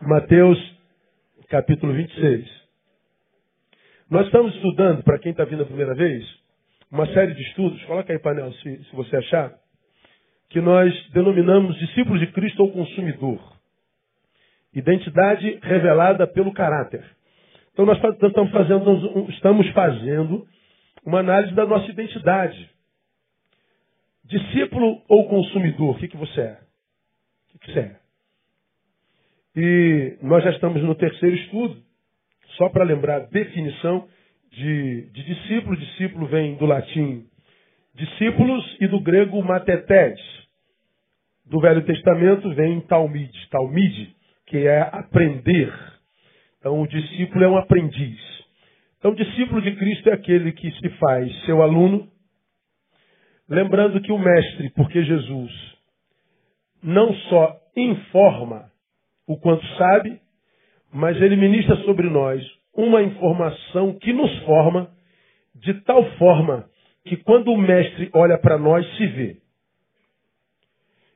Mateus capítulo 26. Nós estamos estudando, para quem está vindo a primeira vez, uma série de estudos, coloca aí painel se, se você achar, que nós denominamos discípulos de Cristo ou consumidor. Identidade revelada pelo caráter. Então nós estamos fazendo, estamos fazendo uma análise da nossa identidade. Discípulo ou consumidor, o que, que você é? O que, que você é? E nós já estamos no terceiro estudo, só para lembrar a definição de, de discípulo. Discípulo vem do latim discípulos e do grego matetes. Do Velho Testamento vem talmid, talmid, que é aprender. Então o discípulo é um aprendiz. Então o discípulo de Cristo é aquele que se faz seu aluno, lembrando que o mestre, porque Jesus não só informa, o quanto sabe, mas ele ministra sobre nós uma informação que nos forma de tal forma que quando o mestre olha para nós, se vê.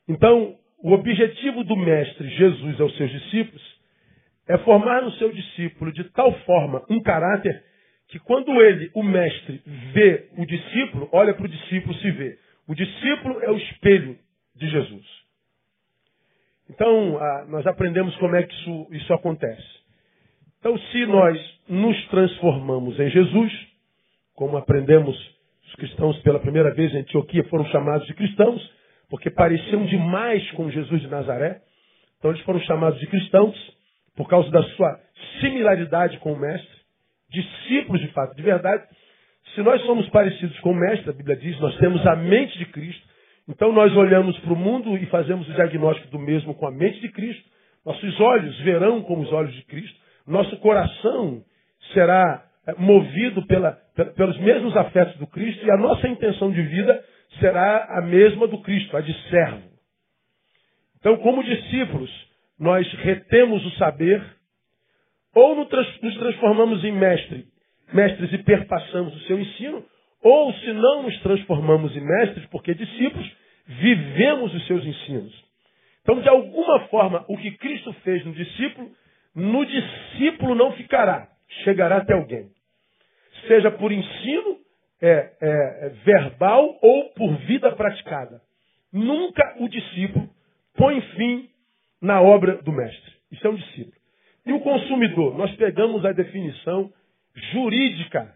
Então, o objetivo do mestre Jesus aos seus discípulos é formar no seu discípulo de tal forma um caráter que quando ele, o mestre, vê o discípulo, olha para o discípulo se vê. O discípulo é o espelho de Jesus. Então, ah, nós aprendemos como é que isso, isso acontece. Então, se nós nos transformamos em Jesus, como aprendemos, os cristãos pela primeira vez em Antioquia foram chamados de cristãos, porque pareciam demais com Jesus de Nazaré. Então, eles foram chamados de cristãos por causa da sua similaridade com o Mestre, discípulos de fato, de verdade. Se nós somos parecidos com o Mestre, a Bíblia diz, nós temos a mente de Cristo, então nós olhamos para o mundo e fazemos o diagnóstico do mesmo com a mente de Cristo. Nossos olhos verão como os olhos de Cristo. Nosso coração será eh, movido pela, pelos mesmos afetos do Cristo e a nossa intenção de vida será a mesma do Cristo, a de servo. Então, como discípulos, nós retemos o saber ou nos transformamos em mestre, mestres e perpassamos o seu ensino, ou se não nos transformamos em mestres, porque discípulos, vivemos os seus ensinos. Então, de alguma forma, o que Cristo fez no discípulo, no discípulo não ficará, chegará até alguém. Seja por ensino é, é, é, verbal ou por vida praticada. Nunca o discípulo põe fim na obra do mestre. Isso é um discípulo. E o consumidor? Nós pegamos a definição jurídica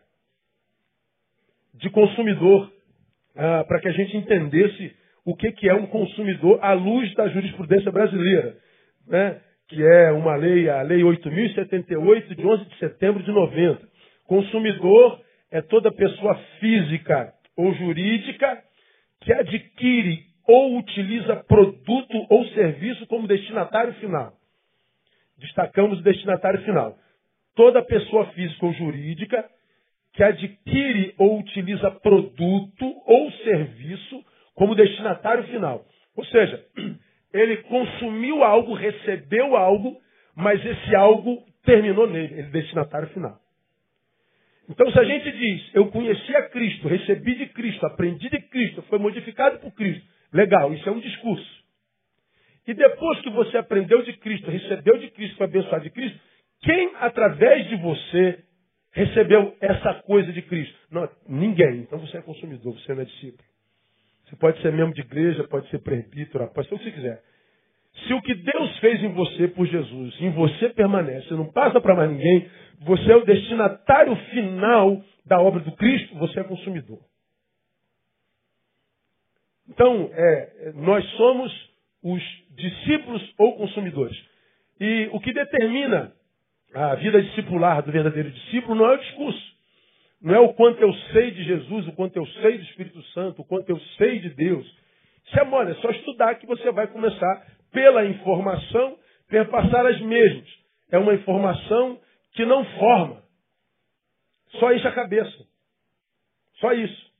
de consumidor ah, para que a gente entendesse o que, que é um consumidor à luz da jurisprudência brasileira, né? que é uma lei, a Lei 8.078, de 11 de setembro de 90. Consumidor é toda pessoa física ou jurídica que adquire ou utiliza produto ou serviço como destinatário final. Destacamos o destinatário final. Toda pessoa física ou jurídica que adquire ou utiliza produto ou serviço como destinatário final. Ou seja, ele consumiu algo, recebeu algo, mas esse algo terminou nele, ele é destinatário final. Então, se a gente diz, eu conheci a Cristo, recebi de Cristo, aprendi de Cristo, foi modificado por Cristo, legal, isso é um discurso. E depois que você aprendeu de Cristo, recebeu de Cristo, foi abençoado de Cristo, quem através de você recebeu essa coisa de Cristo? Não, ninguém. Então você é consumidor, você não é discípulo. Você pode ser membro de igreja, pode ser presbítero, pode ser o que você quiser. Se o que Deus fez em você por Jesus, em você permanece, não passa para mais ninguém, você é o destinatário final da obra do Cristo, você é consumidor. Então, é, nós somos os discípulos ou consumidores. E o que determina a vida discipular do verdadeiro discípulo não é o discurso. Não é o quanto eu sei de Jesus, o quanto eu sei do Espírito Santo, o quanto eu sei de Deus. Isso é mole, é só estudar que você vai começar pela informação, perpassar as mesmas. É uma informação que não forma. Só isso a cabeça. Só isso.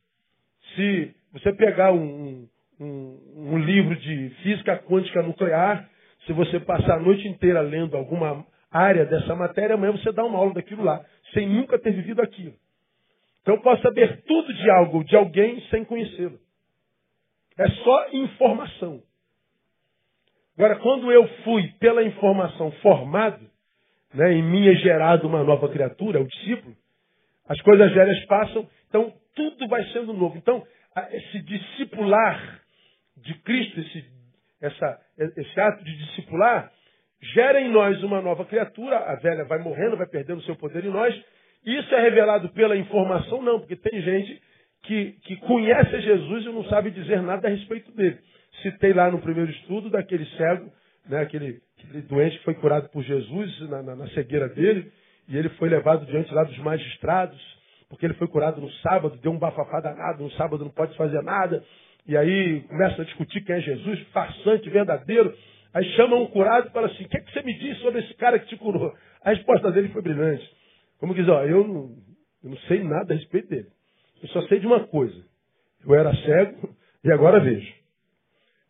Se você pegar um, um, um livro de física quântica nuclear, se você passar a noite inteira lendo alguma área dessa matéria, amanhã você dá uma aula daquilo lá, sem nunca ter vivido aquilo. Então eu posso saber tudo de algo, de alguém, sem conhecê-lo. É só informação. Agora, quando eu fui pela informação formado, né, em mim é gerado uma nova criatura, o discípulo, as coisas velhas passam, então tudo vai sendo novo. Então, esse discipular de Cristo, esse, essa, esse ato de discipular, gera em nós uma nova criatura, a velha vai morrendo, vai perdendo seu poder em nós. Isso é revelado pela informação? Não, porque tem gente que, que conhece Jesus e não sabe dizer nada a respeito dele. Citei lá no primeiro estudo daquele cego, né, aquele, aquele doente que foi curado por Jesus na, na, na cegueira dele, e ele foi levado diante lá dos magistrados, porque ele foi curado no sábado, deu um bafafá danado, no sábado não pode fazer nada, e aí começa a discutir quem é Jesus, farsante, verdadeiro. Aí chama um curado e fala assim: O que, é que você me diz sobre esse cara que te curou? A resposta dele foi brilhante. Como diz, ó, eu não, eu não sei nada a respeito dele. Eu só sei de uma coisa. Eu era cego e agora vejo.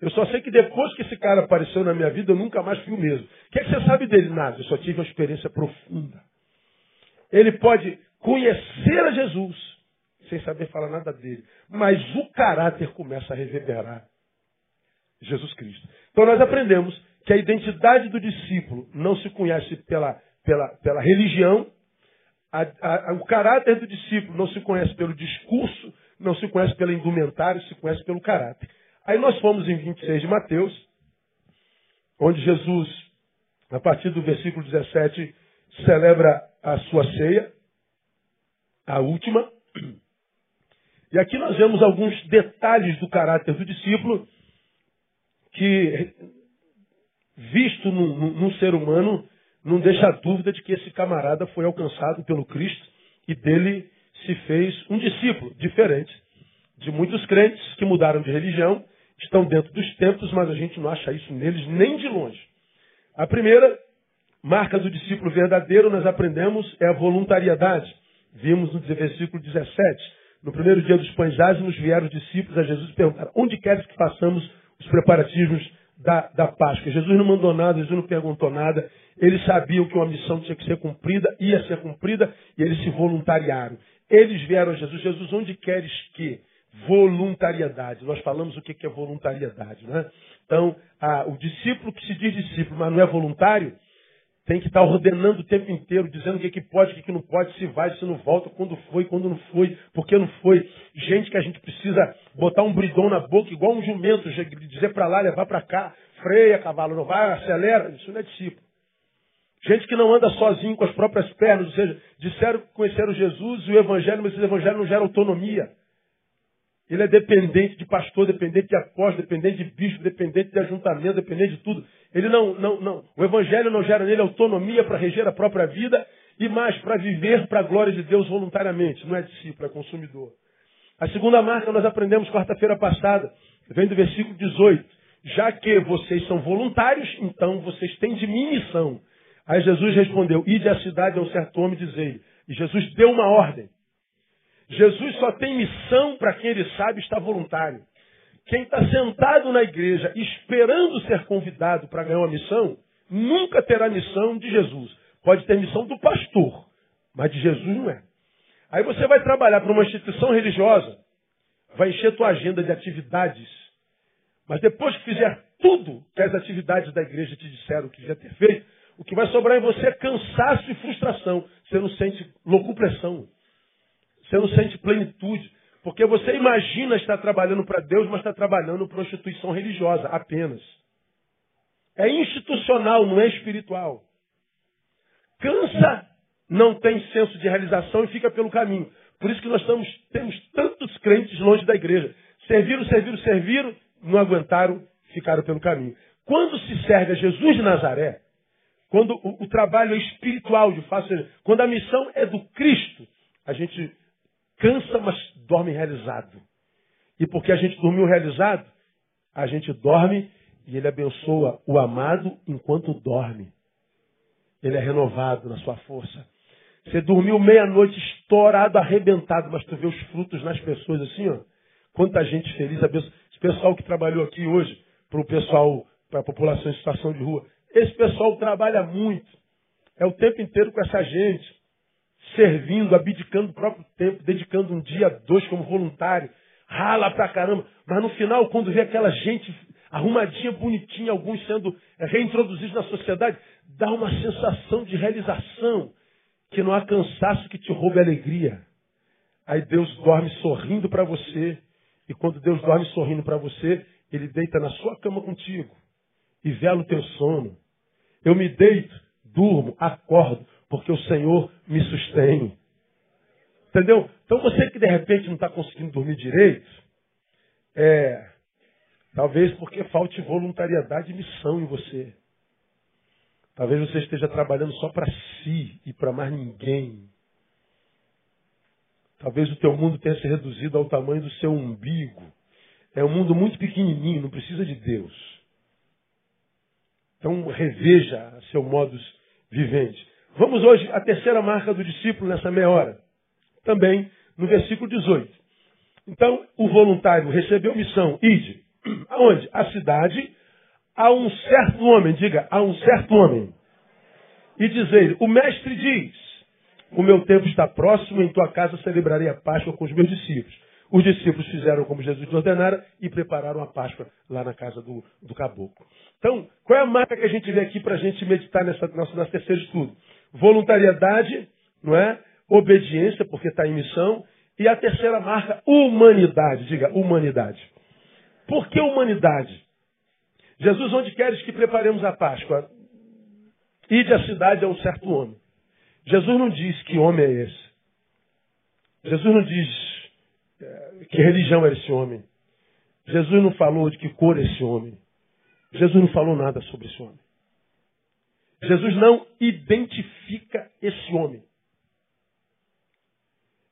Eu só sei que depois que esse cara apareceu na minha vida, eu nunca mais fui o mesmo. O que, é que você sabe dele? Nada. Eu só tive uma experiência profunda. Ele pode conhecer a Jesus sem saber falar nada dele. Mas o caráter começa a reverberar Jesus Cristo. Então nós aprendemos que a identidade do discípulo não se conhece pela, pela, pela religião, a, a, o caráter do discípulo não se conhece pelo discurso, não se conhece pelo indumentário, se conhece pelo caráter. Aí nós fomos em 26 de Mateus, onde Jesus, a partir do versículo 17, celebra a sua ceia, a última. E aqui nós vemos alguns detalhes do caráter do discípulo que, visto num ser humano, não deixa dúvida de que esse camarada foi alcançado pelo Cristo e dele se fez um discípulo diferente de muitos crentes que mudaram de religião, estão dentro dos templos, mas a gente não acha isso neles nem de longe. A primeira marca do discípulo verdadeiro, nós aprendemos, é a voluntariedade. Vimos no versículo 17. No primeiro dia dos pães ázimos vieram os discípulos a Jesus e perguntaram: Onde queres que façamos os preparativos da, da Páscoa? Jesus não mandou nada, Jesus não perguntou nada. Eles sabiam que uma missão tinha que ser cumprida, ia ser cumprida, e eles se voluntariaram. Eles vieram a Jesus: Jesus, onde queres que? Voluntariedade. Nós falamos o que é voluntariedade, né? Então, a, o discípulo que se diz discípulo, mas não é voluntário, tem que estar ordenando o tempo inteiro, dizendo o que, que pode, o que, que não pode, se vai, se não volta, quando foi, quando não foi, por que não foi. Gente que a gente precisa botar um bridão na boca, igual um jumento, dizer para lá, levar para cá, freia, cavalo, não vai, acelera. Isso não é discípulo. Gente que não anda sozinho com as próprias pernas, ou seja, disseram que conheceram Jesus e o Evangelho, mas esse Evangelho não gera autonomia. Ele é dependente de pastor, dependente de apóstolo, dependente de bispo, dependente de ajuntamento, dependente de tudo. Ele não, não, não. O evangelho não gera nele autonomia para reger a própria vida e mais para viver para a glória de Deus voluntariamente. Não é discípulo, é consumidor. A segunda marca nós aprendemos quarta-feira passada, vem do versículo 18. Já que vocês são voluntários, então vocês têm de mim missão. Aí Jesus respondeu: Ide à cidade a um certo homem e dizei. E Jesus deu uma ordem. Jesus só tem missão para quem ele sabe está voluntário. Quem está sentado na igreja esperando ser convidado para ganhar uma missão, nunca terá missão de Jesus. Pode ter missão do pastor, mas de Jesus não é. Aí você vai trabalhar para uma instituição religiosa, vai encher tua agenda de atividades, mas depois que fizer tudo que as atividades da igreja te disseram que devia ter feito, o que vai sobrar em você é cansaço e frustração. Você não sente locupressão. Você não sente plenitude. Porque você imagina estar trabalhando para Deus, mas está trabalhando instituição religiosa apenas. É institucional, não é espiritual. Cansa, não tem senso de realização e fica pelo caminho. Por isso que nós estamos, temos tantos crentes longe da igreja. Serviram, serviram, serviram, não aguentaram, ficaram pelo caminho. Quando se serve a Jesus de Nazaré, quando o, o trabalho é espiritual, de fato, quando a missão é do Cristo, a gente cansa, mas dorme realizado. E porque a gente dormiu realizado, a gente dorme e ele abençoa o amado enquanto dorme. Ele é renovado na sua força. Você dormiu meia-noite estourado, arrebentado, mas tu vê os frutos nas pessoas assim, ó. Quanta gente feliz, abençoa. Esse pessoal que trabalhou aqui hoje, para o pessoal, para a população em situação de rua, esse pessoal trabalha muito. É o tempo inteiro com essa gente servindo, abdicando o próprio tempo, dedicando um dia, dois como voluntário, rala pra caramba. Mas no final, quando vê aquela gente arrumadinha, bonitinha, alguns sendo reintroduzidos na sociedade, dá uma sensação de realização, que não há cansaço que te roube a alegria. Aí Deus dorme sorrindo para você, e quando Deus dorme sorrindo para você, Ele deita na sua cama contigo e vela o teu sono. Eu me deito, durmo, acordo, porque o Senhor me sustém. Entendeu? Então você que de repente não está conseguindo dormir direito, é, talvez porque falte voluntariedade e missão em você. Talvez você esteja trabalhando só para si e para mais ninguém. Talvez o teu mundo tenha se reduzido ao tamanho do seu umbigo. É um mundo muito pequenininho, não precisa de Deus. Então reveja seu modus vivente. Vamos hoje à terceira marca do discípulo nessa meia hora. Também no versículo 18. Então, o voluntário recebeu missão, ide. Aonde? A cidade, a um certo homem, diga, a um certo homem. E dizer, o mestre diz, o meu tempo está próximo, em tua casa celebrarei a Páscoa com os meus discípulos. Os discípulos fizeram como Jesus ordenara e prepararam a Páscoa lá na casa do, do caboclo. Então, qual é a marca que a gente vê aqui para a gente meditar nessa, nosso, nosso terceiro estudo? Voluntariedade, não é? Obediência, porque está em missão. E a terceira marca, humanidade. Diga, humanidade. Por que humanidade? Jesus, onde queres que preparemos a Páscoa? Ide à cidade a um certo homem. Jesus não diz que homem é esse. Jesus não diz que religião é esse homem. Jesus não falou de que cor é esse homem. Jesus não falou nada sobre esse homem. Jesus não identifica esse homem.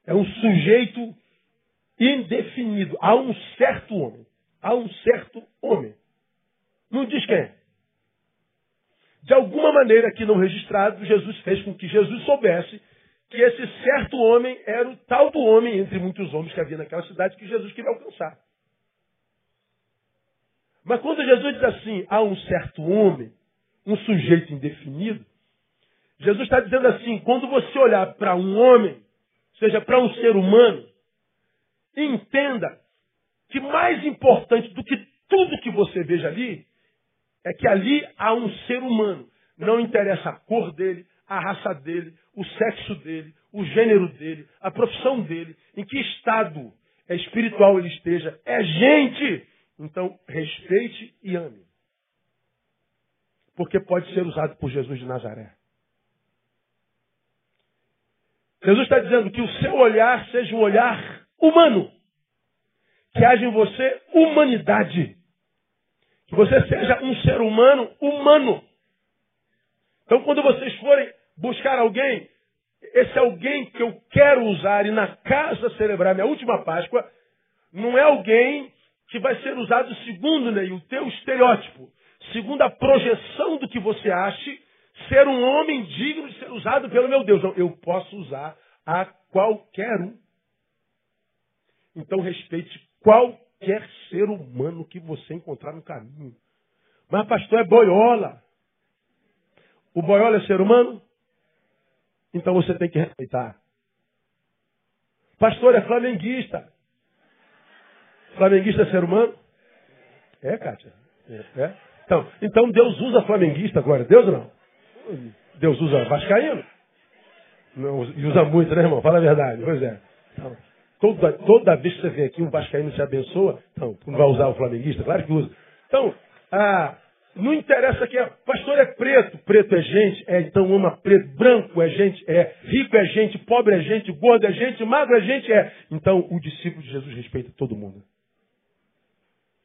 É um sujeito indefinido. Há um certo homem. Há um certo homem. Não diz quem é. De alguma maneira aqui não registrado, Jesus fez com que Jesus soubesse que esse certo homem era o tal do homem, entre muitos homens que havia naquela cidade, que Jesus queria alcançar. Mas quando Jesus diz assim, há um certo homem, um sujeito indefinido, Jesus está dizendo assim, quando você olhar para um homem, seja para um ser humano, entenda que mais importante do que tudo que você veja ali, é que ali há um ser humano. Não interessa a cor dele, a raça dele, o sexo dele, o gênero dele, a profissão dele, em que estado espiritual ele esteja. É gente. Então, respeite e ame. Porque pode ser usado por Jesus de Nazaré. Jesus está dizendo que o seu olhar seja um olhar humano. Que haja em você humanidade. Que você seja um ser humano humano. Então, quando vocês forem buscar alguém, esse alguém que eu quero usar e na casa celebrar minha última Páscoa, não é alguém que vai ser usado segundo né, o teu estereótipo, segundo a projeção do que você ache ser um homem digno de ser usado pelo meu Deus. Não, eu posso usar a qualquer um. Então respeite qualquer ser humano que você encontrar no caminho. Mas pastor é boiola. O boiola é ser humano? Então você tem que respeitar. Pastor é flamenguista. Flamenguista é ser humano? É, Kátia. É. é. Então, então Deus usa flamenguista agora. Deus não? Deus usa vascaíno. Não, e usa muito, né, irmão? Fala a verdade. Pois é. Então, toda, toda vez que você vem aqui, um vascaíno te abençoa. Então, não vai usar o flamenguista? Claro que usa. Então, ah, não interessa que é. Pastor é preto. Preto é gente. É, então ama preto. Branco é gente. É. Rico é gente. Pobre é gente. Gordo é gente. Magro é gente. É. Então, o discípulo de Jesus respeita todo mundo.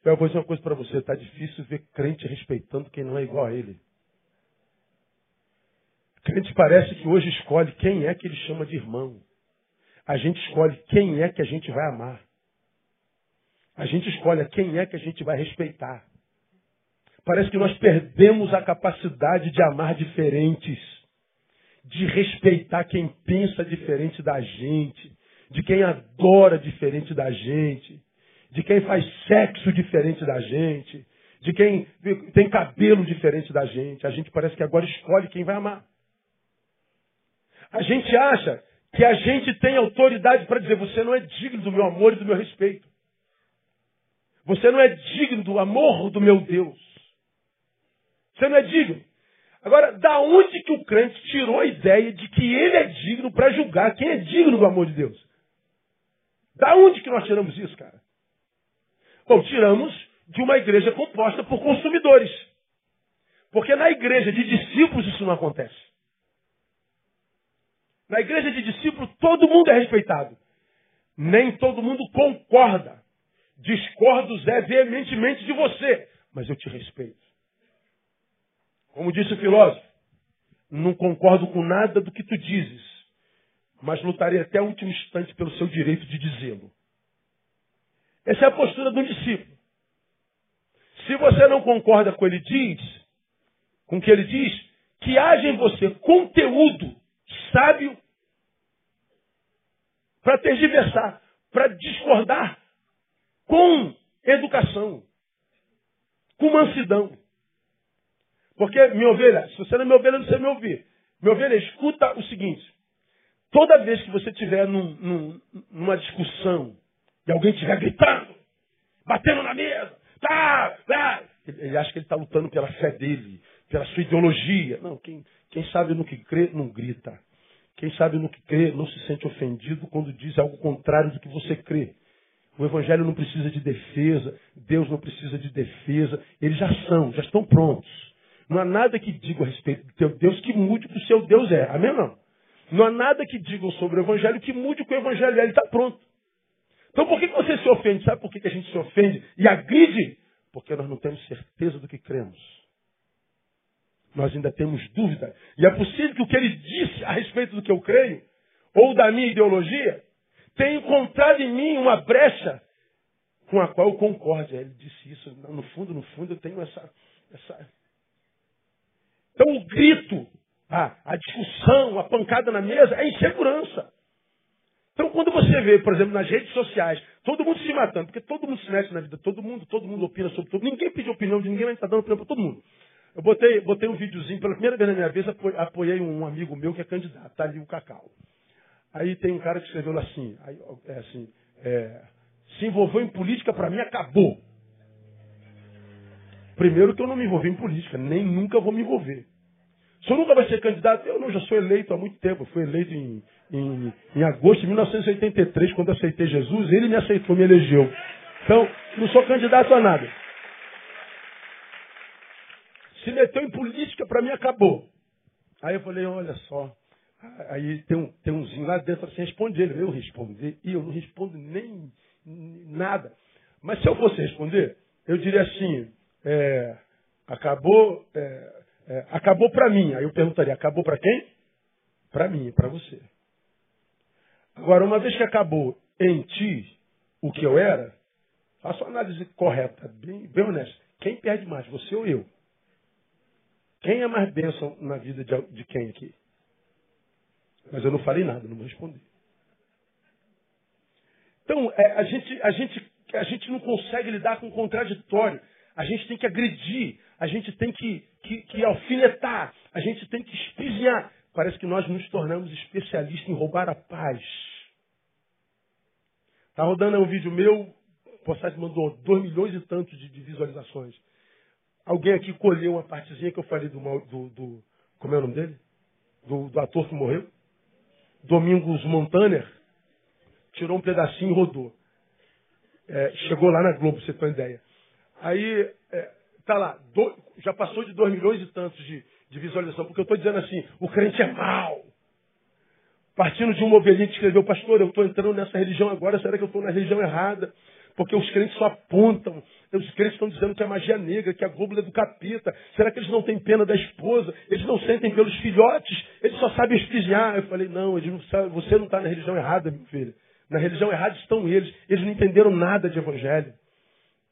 Eu vou dizer uma coisa para você. Está difícil ver crente respeitando quem não é igual a ele. Crente parece que hoje escolhe quem é que ele chama de irmão. A gente escolhe quem é que a gente vai amar. A gente escolhe quem é que a gente vai respeitar. Parece que nós perdemos a capacidade de amar diferentes, de respeitar quem pensa diferente da gente, de quem adora diferente da gente, de quem faz sexo diferente da gente, de quem tem cabelo diferente da gente. A gente parece que agora escolhe quem vai amar. A gente acha que a gente tem autoridade para dizer: você não é digno do meu amor e do meu respeito. Você não é digno do amor do meu Deus. Você não é digno. Agora, da onde que o crente tirou a ideia de que ele é digno para julgar quem é digno do amor de Deus? Da onde que nós tiramos isso, cara? Bom, tiramos de uma igreja composta por consumidores. Porque na igreja de discípulos isso não acontece. Na igreja de discípulos todo mundo é respeitado. Nem todo mundo concorda. Discordo Zé veementemente de você, mas eu te respeito. Como disse o filósofo, não concordo com nada do que tu dizes, mas lutarei até o último instante pelo seu direito de dizê-lo. Essa é a postura um discípulo. Se você não concorda com ele diz, com o que ele diz, que haja em você conteúdo sábio para tergiversar, para discordar com educação, com mansidão. Porque, minha ovelha, se você não é minha ovelha, não você me ouvir. Minha ovelha, escuta o seguinte. Toda vez que você estiver num, num, numa discussão e alguém estiver gritando, batendo na mesa, tá, tá, ele acha que ele está lutando pela fé dele, pela sua ideologia. Não, quem, quem sabe no que crê, não grita. Quem sabe no que crê, não se sente ofendido quando diz algo contrário do que você crê. O Evangelho não precisa de defesa, Deus não precisa de defesa, eles já são, já estão prontos. Não há nada que diga a respeito do teu Deus que mude o que o seu Deus é. Amém não? Não há nada que digam sobre o Evangelho que mude o que o Evangelho é. Ele está pronto. Então por que você se ofende? Sabe por que a gente se ofende e agride? Porque nós não temos certeza do que cremos. Nós ainda temos dúvida. E é possível que o que ele disse a respeito do que eu creio, ou da minha ideologia, tenha encontrado em mim uma brecha com a qual eu concordo. Ele disse isso. No fundo, no fundo, eu tenho essa, essa, então o grito, a, a discussão, a pancada na mesa é insegurança. Então quando você vê, por exemplo, nas redes sociais, todo mundo se matando, porque todo mundo se mete na vida, todo mundo, todo mundo opina sobre tudo, ninguém pediu opinião de ninguém, mas está dando opinião para todo mundo. Eu botei, botei um videozinho, pela primeira vez na minha vida, apoiei um amigo meu que é candidato, tá ali o Cacau. Aí tem um cara que escreveu assim, aí, é assim, é, se envolveu em política, para mim acabou. Primeiro que eu não me envolvi em política, nem nunca vou me envolver. O senhor nunca vai ser candidato? Eu não, já sou eleito há muito tempo. Eu fui eleito em, em, em agosto de 1983, quando aceitei Jesus. Ele me aceitou, me elegeu. Então, não sou candidato a nada. Se meteu em política, para mim acabou. Aí eu falei, olha só. Aí tem, um, tem lá dentro assim, responde ele. Eu respondi. E eu não respondo nem nada. Mas se eu fosse responder, eu diria assim, é, acabou, é, é, acabou para mim. Aí eu perguntaria, acabou para quem? Para mim, para você. Agora, uma vez que acabou em ti o que eu era, faça uma análise correta, bem, bem honesta. Quem perde mais, você ou eu? Quem é mais bênção na vida de, de quem aqui? Mas eu não falei nada, não vou responder. Então, é, a, gente, a, gente, a gente não consegue lidar com o contraditório. A gente tem que agredir, a gente tem que, que, que alfinetar, a gente tem que espizinhar. Parece que nós nos tornamos especialistas em roubar a paz. Está rodando um vídeo meu, o mandou 2 milhões e tantos de, de, visualizações. Alguém aqui colheu uma partezinha que eu falei do, do, do como é o nome dele? Do, do ator que morreu? Domingos Montaner. Tirou um pedacinho e rodou. É, chegou lá na Globo, você tem uma ideia. Aí, é, tá lá, do, já passou de 2 milhões e tantos de, de visualização, porque eu estou dizendo assim, o crente é mau. Partindo de uma ovelhinha que escreveu, pastor, eu estou entrando nessa religião agora, será que eu estou na religião errada? Porque os crentes só apontam, os crentes estão dizendo que é magia negra, que é a gôbula do capeta. Será que eles não têm pena da esposa? Eles não sentem pelos filhotes? Eles só sabem espiziar. Eu falei, não, eles não sabem, você não está na religião errada, meu filho. Na religião errada estão eles. Eles não entenderam nada de evangelho.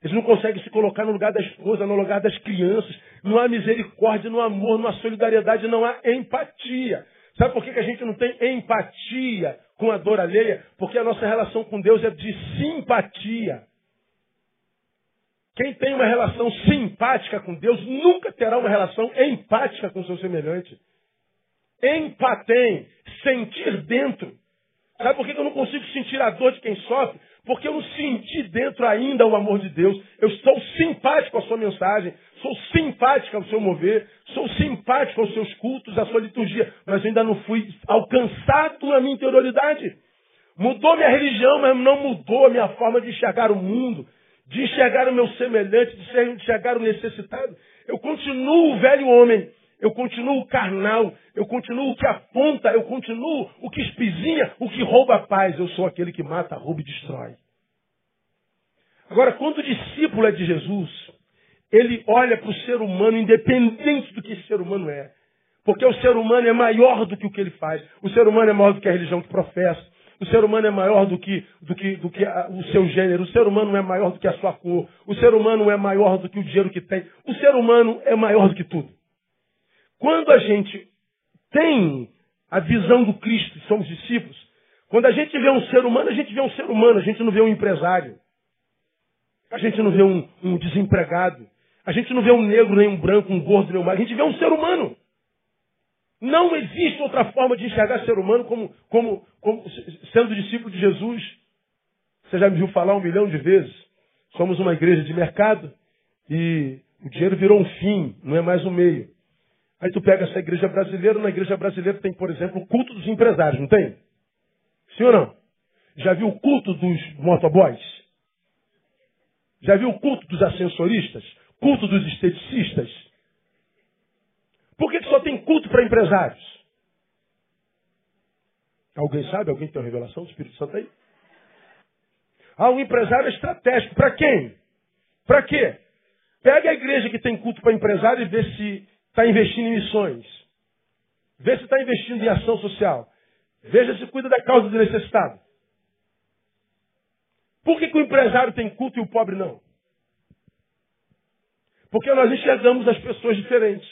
Eles não conseguem se colocar no lugar da esposa, no lugar das crianças. Não há misericórdia, não há amor, não há solidariedade, não há empatia. Sabe por que, a gente não tem empatia com a dor alheia? Porque a nossa relação com Deus é de simpatia. Quem tem uma relação simpática com Deus nunca terá uma relação empática com o seu semelhante. Empatem, sentir dentro. Sabe por que eu não consigo sentir a dor de quem sofre? Porque eu não senti dentro ainda o amor de Deus. Eu sou simpático à sua mensagem, sou simpático ao seu mover, sou simpático aos seus cultos, à sua liturgia, mas eu ainda não fui alcançado na minha interioridade. Mudou minha religião, mas não mudou a minha forma de enxergar o mundo, de enxergar o meu semelhante, de enxergar o necessitado. Eu continuo o velho homem, eu continuo carnal, eu continuo o que aponta, eu continuo o que espizinha, o que rouba a paz. Eu sou aquele que mata, rouba e destrói. Agora, quando o discípulo é de Jesus, ele olha para o ser humano independente do que esse ser humano é. Porque o ser humano é maior do que o que ele faz. O ser humano é maior do que a religião que professa. O ser humano é maior do que, do que, do que a, o seu gênero. O ser humano é maior do que a sua cor. O ser humano é maior do que o dinheiro que tem. O ser humano é maior do que tudo. Quando a gente tem a visão do Cristo, somos discípulos, quando a gente vê um ser humano, a gente vê um ser humano, a gente não vê um empresário. A gente não vê um, um desempregado. A gente não vê um negro, nem um branco, um gordo, nem um magro. A gente vê um ser humano. Não existe outra forma de enxergar ser humano como, como, como sendo discípulo de Jesus. Você já me viu falar um milhão de vezes. Somos uma igreja de mercado e o dinheiro virou um fim, não é mais um meio. Aí tu pega essa igreja brasileira, na igreja brasileira tem, por exemplo, o culto dos empresários, não tem? Sim ou não? Já viu o culto dos motoboys? Já viu o culto dos ascensoristas? Culto dos esteticistas? Por que, que só tem culto para empresários? Alguém sabe? Alguém tem uma revelação do Espírito Santo aí? Ah, um empresário estratégico. Para quem? Para quê? Pega a igreja que tem culto para empresário e vê se está investindo em missões. Vê se está investindo em ação social. Veja se cuida da causa do necessitado. Por que, que o empresário tem culto e o pobre não? Porque nós enxergamos as pessoas diferentes.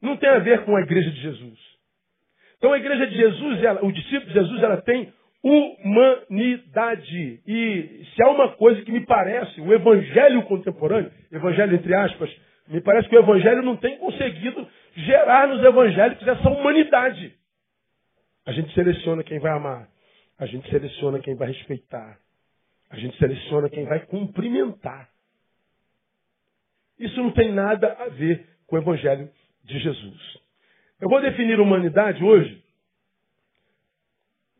Não tem a ver com a igreja de Jesus. Então a igreja de Jesus, ela, o discípulo de Jesus, ela tem humanidade. E se há uma coisa que me parece, o evangelho contemporâneo, evangelho entre aspas, me parece que o Evangelho não tem conseguido gerar nos evangélicos essa humanidade. A gente seleciona quem vai amar. A gente seleciona quem vai respeitar. A gente seleciona quem vai cumprimentar. Isso não tem nada a ver com o Evangelho de Jesus. Eu vou definir humanidade hoje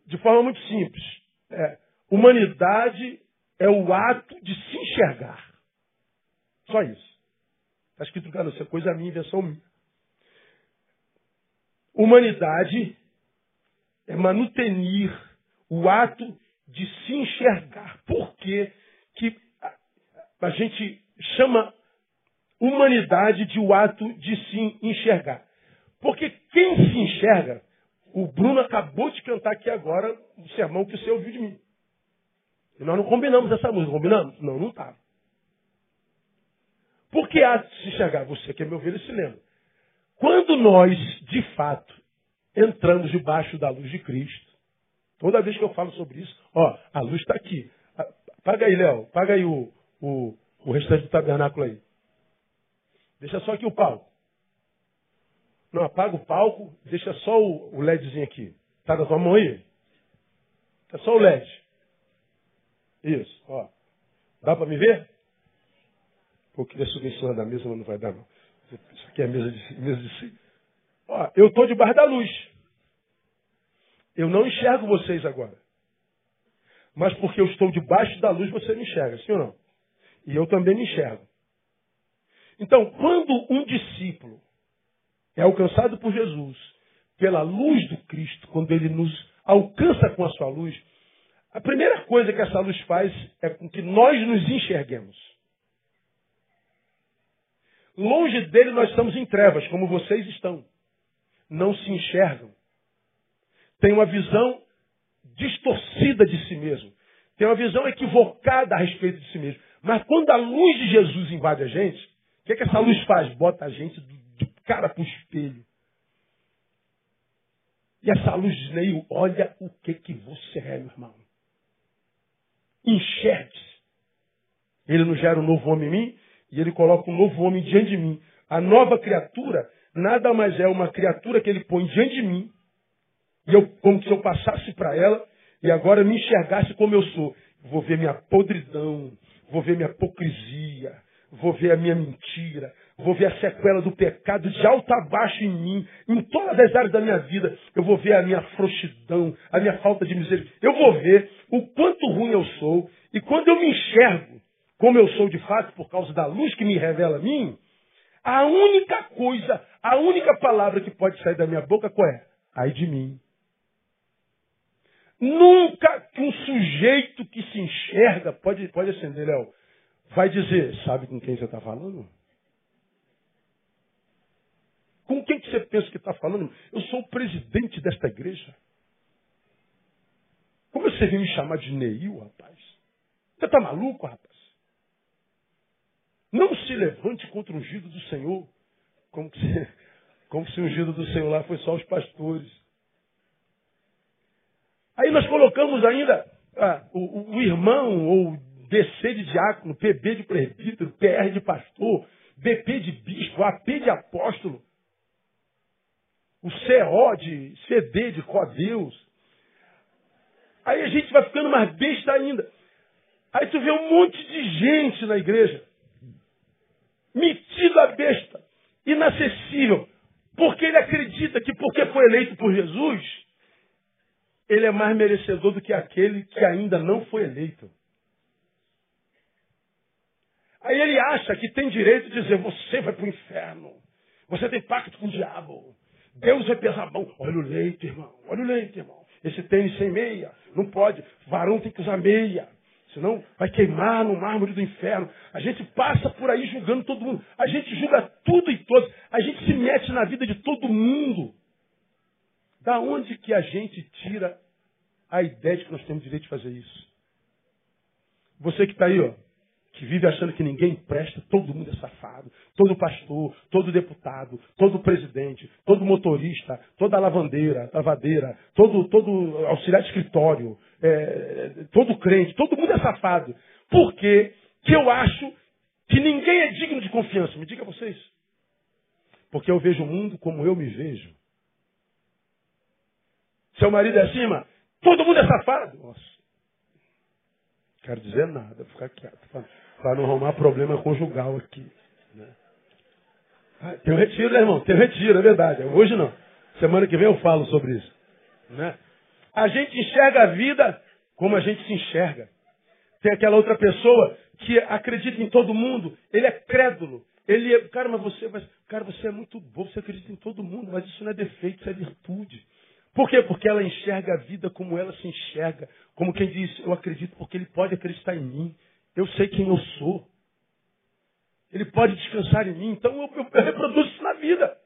de forma muito simples. É, humanidade é o ato de se enxergar. Só isso. Está escrito no isso é coisa minha, invenção minha. Humanidade é manutenir o ato de se enxergar. Por que, que a, gente chama humanidade de o ato de se enxergar? Porque quem se enxerga, o Bruno acabou de cantar aqui agora o sermão que você ouviu de mim. E nós não combinamos essa música, combinamos? Não, não estava. Por que há de se enxergar? Você que é meu ovelha se lembra. Quando nós, de fato, entramos debaixo da luz de Cristo, toda vez que eu falo sobre isso, ó, a luz está aqui. Paga aí, Léo, paga aí o, o, o restante do tabernáculo aí. Deixa só aqui o palco. Não, apaga o palco, deixa só o, o LEDzinho aqui. Tá na tua mão aí? É só o LED. Isso, ó. Dá para me ver? Eu queria subir em cima da mesa, mas não vai dar, não. Isso aqui é mesa de, mesa de si. Ó, eu estou debaixo da luz. Eu não enxergo vocês agora. Mas porque eu estou debaixo da luz, você me enxerga, sim ou não? E eu também me enxergo. Então, quando um discípulo é alcançado por Jesus, pela luz do Cristo, quando ele nos alcança com a sua luz, a primeira coisa que essa luz faz é com que nós nos enxerguemos. Longe dele nós estamos em trevas, como vocês estão. Não se enxergam. Tem uma visão distorcida de si mesmo. Tem uma visão equivocada a respeito de si mesmo. Mas quando a luz de Jesus invade a gente, o que, é que essa luz faz? Bota a gente de cara para o espelho. E essa luz diz, Neil, olha o que, que você é, meu irmão. Enxergue-se. Ele não gera um novo homem em mim, e ele coloca um novo homem diante de mim. A nova criatura nada mais é uma criatura que ele põe diante de mim. E eu, como se eu passasse para ela, e agora me enxergasse como eu sou, vou ver minha podridão, vou ver minha hipocrisia, vou ver a minha mentira, vou ver a sequela do pecado de alto a baixo em mim, em todas as áreas da minha vida. Eu vou ver a minha frouxidão, a minha falta de misericórdia. Eu vou ver o quanto ruim eu sou. E quando eu me enxergo como eu sou de fato, por causa da luz que me revela a mim, a única coisa, a única palavra que pode sair da minha boca qual é? Ai de mim. Nunca que um sujeito que se enxerga, pode, pode acender, Léo, vai dizer, sabe com quem você está falando? Com quem que você pensa que está falando? Eu sou o presidente desta igreja. Como você vem me chamar de Neil, rapaz? Você está maluco, rapaz? Não se levante contra o ungido do Senhor, como se, como se o ungido do Senhor lá foi só os pastores. Aí nós colocamos ainda ah, o, o, irmão, ou DC de diácono, PB de presbítero, PR de pastor, BP de bispo, AP de apóstolo, o CO de CD de Deus. Aí a gente vai ficando mais besta ainda. Aí tu vê um monte de gente na igreja metido a besta, inacessível, porque ele acredita que porque foi eleito por Jesus, ele é mais merecedor do que aquele que ainda não foi eleito. Aí ele acha que tem direito de dizer, você vai para o inferno. Você tem pacto com o diabo. Deus vai pesar a mão. Olha o leite, irmão. Olha o leite, irmão. Esse tênis sem meia. Não pode. Varão tem que usar meia senão vai queimar no mármore do inferno. A gente passa por aí julgando todo mundo. A gente julga tudo e todos. A gente se mete na vida de todo mundo. Da onde que a gente tira a ideia de que nós temos direito de fazer isso? Você que está aí, ó, que vive achando que ninguém presta, todo mundo é safado. Todo pastor, todo deputado, todo presidente, todo motorista, toda lavandeira, lavadeira, todo, todo auxiliar de escritório, é, todo crente, todo mundo é safado. Por quê? Que eu acho que ninguém é digno de confiança. Me diga vocês. Porque eu vejo o mundo como eu me vejo. Seu marido é acima, todo mundo é safado. Nossa. Quero dizer nada, vou ficar quieto para não arrumar problema conjugal aqui. Né? Ah, tem um retiro, né, irmão? Tem um retiro, é verdade. Hoje não. Semana que vem eu falo sobre isso. Né? A gente enxerga a vida como a gente se enxerga. Tem aquela outra pessoa que acredita em todo mundo, ele é crédulo. Ele é, cara, mas você, mas, cara, você é muito bom, você acredita em todo mundo, mas isso não é defeito, isso é virtude. Por quê? Porque ela enxerga a vida como ela se enxerga. Como quem diz, eu acredito porque ele pode acreditar em mim. Eu sei quem eu sou. Ele pode descansar em mim. Então eu, eu, eu reproduzo isso na vida.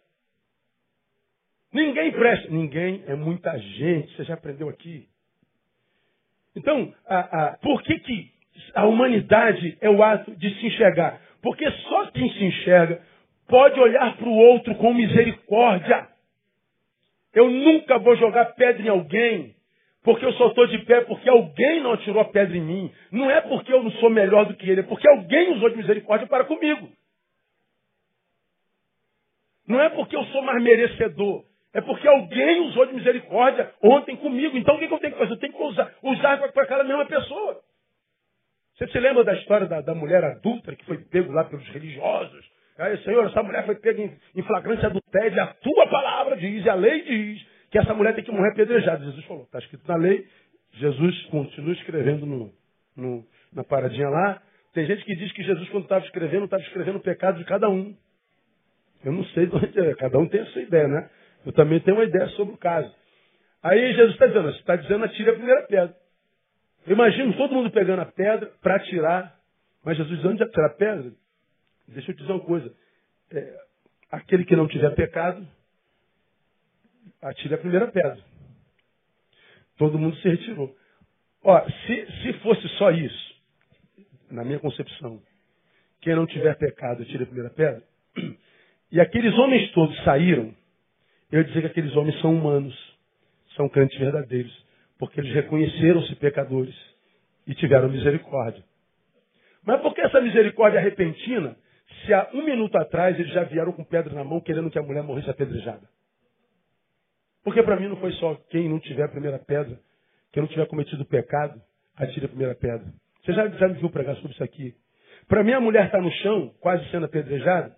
Ninguém presta. Ninguém é muita gente. Você já aprendeu aqui. Então, a, a, por que, que a humanidade é o ato de se enxergar? Porque só quem se enxerga pode olhar para o outro com misericórdia. Eu nunca vou jogar pedra em alguém porque eu só estou de pé porque alguém não atirou a pedra em mim. Não é porque eu não sou melhor do que ele, é porque alguém usou de misericórdia para comigo. Não é porque eu sou mais merecedor. É porque alguém usou de misericórdia ontem comigo. Então o que eu tenho que fazer? Eu tenho que usar, usar para aquela mesma pessoa. Você se lembra da história da, da mulher adulta que foi pego lá pelos religiosos? Aí, Senhor, essa mulher foi pega em, em flagrante adultério. A tua palavra diz, a lei diz que essa mulher tem que morrer apedrejada. Jesus falou, está escrito na lei, Jesus continua escrevendo no, no, na paradinha lá. Tem gente que diz que Jesus, quando estava escrevendo, estava escrevendo o pecado de cada um. Eu não sei é, cada um tem a sua ideia, né? Eu também tenho uma ideia sobre o caso. Aí Jesus está dizendo, está dizendo, atire a primeira pedra. Eu imagino todo mundo pegando a pedra para atirar. Mas Jesus diz, onde atirar a pedra? Deixa eu te dizer uma coisa. É, aquele que não tiver pecado, atire a primeira pedra. Todo mundo se retirou. Ó, se, se fosse só isso, na minha concepção, quem não tiver pecado, atire a primeira pedra, e aqueles homens todos saíram, eu ia dizer que aqueles homens são humanos, são crentes verdadeiros, porque eles reconheceram-se pecadores e tiveram misericórdia. Mas por que essa misericórdia repentina, se há um minuto atrás eles já vieram com pedra na mão querendo que a mulher morresse apedrejada? Porque para mim não foi só quem não tiver a primeira pedra Quem não tiver cometido pecado, atire a primeira pedra. Você já, já me viu pregar sobre isso aqui? Para mim, a mulher está no chão, quase sendo apedrejada.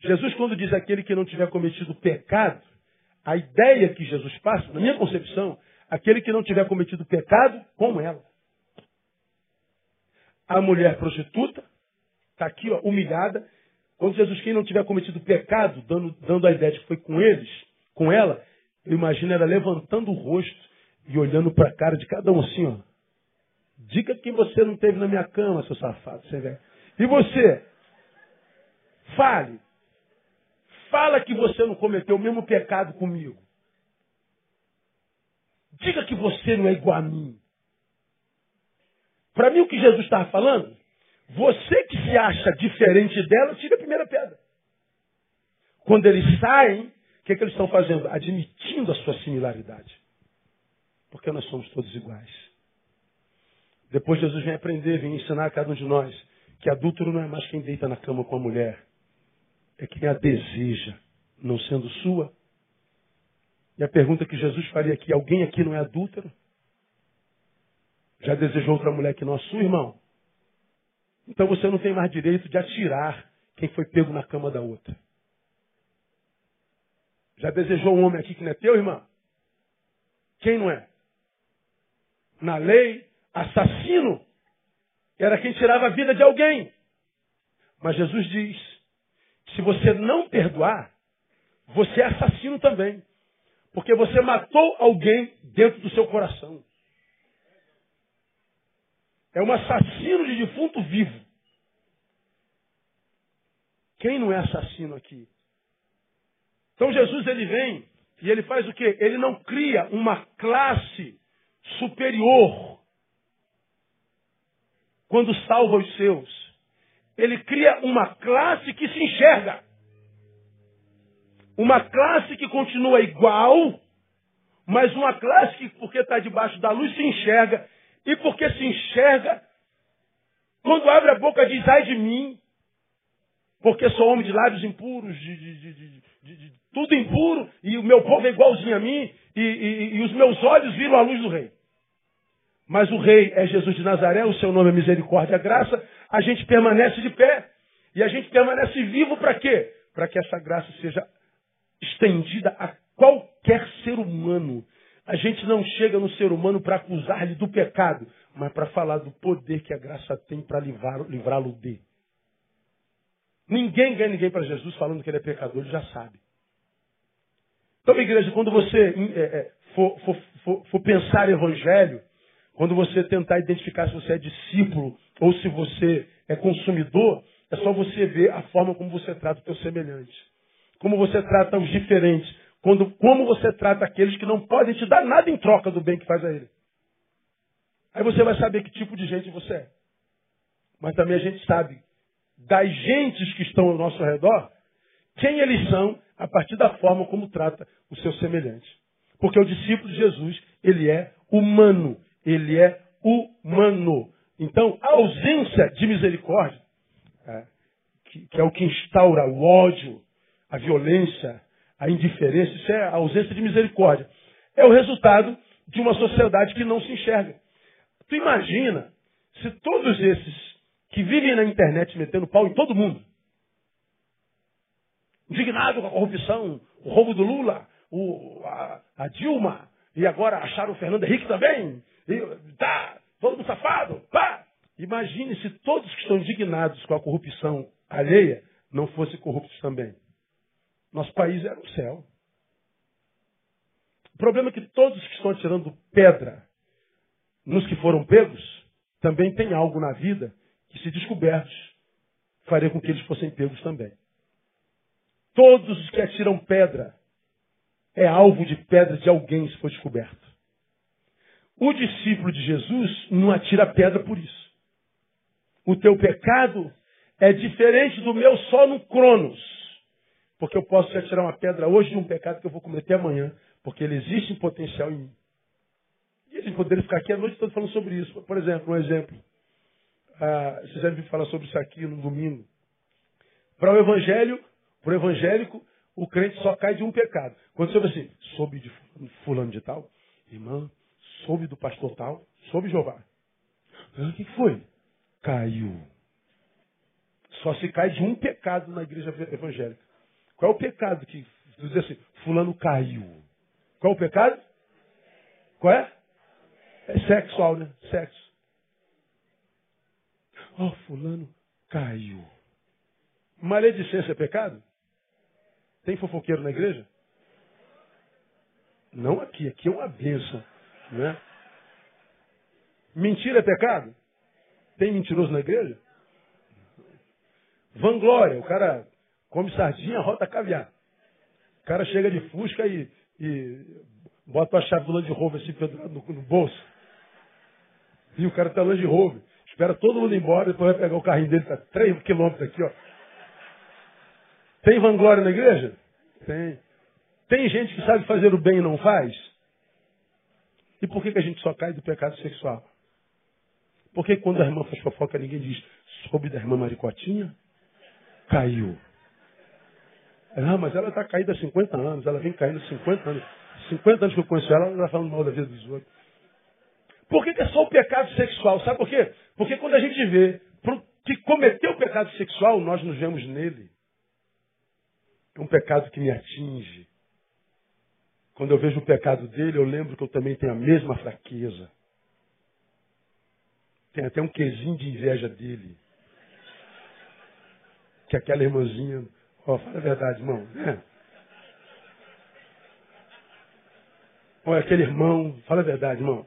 Jesus, quando diz aquele que não tiver cometido pecado, a ideia que Jesus passa, na minha concepção, aquele que não tiver cometido pecado com ela. A mulher prostituta está aqui, ó, humilhada. Quando Jesus, quem não tiver cometido pecado, dando, dando a ideia de que foi com eles, com ela, eu imagino ela levantando o rosto e olhando para a cara de cada um assim, ó. Diga que você não teve na minha cama, seu safado. Você e você? Fale. Fala que você não cometeu o mesmo pecado comigo. Diga que você não é igual a mim. Para mim, o que Jesus estava falando, você que se acha diferente dela, tira a primeira pedra. Quando eles saem, o que, é que eles estão fazendo? Admitindo a sua similaridade. Porque nós somos todos iguais. Depois Jesus vem aprender, vem ensinar a cada um de nós que adúltero não é mais quem deita na cama com a mulher, é quem a deseja, não sendo sua. E a pergunta que Jesus faria aqui, alguém aqui não é adúltero? Já desejou outra mulher que não a sua, irmão? Então você não tem mais direito de atirar quem foi pego na cama da outra. Já desejou um homem aqui que não é teu, irmão? Quem não é? Na lei, assassino era quem tirava a vida de alguém. Mas Jesus diz: se você não perdoar, você é assassino também. Porque você matou alguém dentro do seu coração. É um assassino de defunto vivo. Quem não é assassino aqui? Então Jesus ele vem e ele faz o quê? Ele não cria uma classe superior quando salva os seus. Ele cria uma classe que se enxerga. Uma classe que continua igual, mas uma classe que, porque está debaixo da luz, se enxerga. E porque se enxerga, quando abre a boca diz, ai de mim, porque sou homem de lábios impuros, de, de, de, de tudo impuro, e o meu povo é igualzinho a mim, e, e, e os meus olhos viram a luz do rei mas o rei é Jesus de Nazaré, o seu nome é misericórdia graça, a gente permanece de pé. E a gente permanece vivo para quê? Para que essa graça seja estendida a qualquer ser humano. A gente não chega no ser humano para acusar-lhe do pecado, mas para falar do poder que a graça tem para livrá-lo de. Ninguém ganha ninguém para Jesus falando que ele é pecador, ele já sabe. Então, igreja, quando você é, é, for, for, for, for pensar evangelho, quando você tentar identificar se você é discípulo ou se você é consumidor, é só você ver a forma como você trata o teu semelhante. Como você trata os diferentes. Quando, como você trata aqueles que não podem te dar nada em troca do bem que faz a ele. Aí você vai saber que tipo de gente você é. Mas também a gente sabe das gentes que estão ao nosso redor, quem eles são a partir da forma como trata o seu semelhante. Porque o discípulo de Jesus, ele é humano ele é humano. Então, a ausência de misericórdia, é, que, que, é o que instaura o ódio, a violência, a indiferença, isso é a ausência de misericórdia. É o resultado de uma sociedade que não se enxerga. Tu imagina se todos esses que vivem na internet metendo pau em todo mundo, indignado com a corrupção, o roubo do Lula, o, a, a Dilma, e agora acharam o Fernando Henrique também, e, tá, todo mundo safado, pá. Imagine se todos que estão indignados com a corrupção alheia não fossem corruptos também. Nosso país era o céu. O problema é que todos que estão tirando pedra nos que foram pegos também tem algo na vida que, se descobertos, faria com que eles fossem pegos também. Todos os que atiram pedra é alvo de pedra de alguém se for descoberto. O discípulo de Jesus não atira pedra por isso. O teu pecado é diferente do meu só no Cronos. Porque eu posso te atirar uma pedra hoje de um pecado que eu vou cometer amanhã. Porque ele existe em potencial em mim. E a gente poderia ficar aqui a noite toda falando sobre isso. Por exemplo, um exemplo. Ah, vocês devem falar sobre isso aqui no domingo. Para o evangelho, para o evangélico, o crente só cai de um pecado. Quando você fala assim, soube de fulano de tal, irmão, Soube do pastor tal, soube Jeová. O que foi? Caiu. Só se cai de um pecado na igreja evangélica. Qual é o pecado que diz assim, fulano caiu? Qual é o pecado? Qual é? É sexual, né? Sexo. Oh, fulano caiu. Maledicência é pecado? Tem fofoqueiro na igreja? Não aqui, aqui é uma bênção. Né? Mentira é pecado? Tem mentiroso na igreja? Vanglória, o cara come sardinha, rota caviar. O cara chega de fusca e, e bota a chave do Land Rover assim no, no bolso. E o cara tá Land Rover. Espera todo mundo embora, depois vai pegar o carrinho dele, tá 3 quilômetros aqui, ó. Tem vanglória na igreja? Tem. Tem gente que sabe fazer o bem e não faz? E por que, que a gente só cai do pecado sexual? Por que quando a irmã faz fofoca ninguém diz, soube da irmã Maricotinha? Caiu. Ah, mas ela está caída há 50 anos, ela vem caindo há 50 anos. 50 anos que eu conheço ela, ela está falando mal da vida dos outros. Por que, que é só o pecado sexual? Sabe por quê? Porque quando a gente vê que cometeu o pecado sexual, nós nos vemos nele. É um pecado que me atinge. Quando eu vejo o pecado dele, eu lembro que eu também tenho a mesma fraqueza. Tem até um quesinho de inveja dele. Que aquela irmãzinha, ó, oh, fala a verdade, irmão. É. Olha, aquele irmão, fala a verdade, irmão.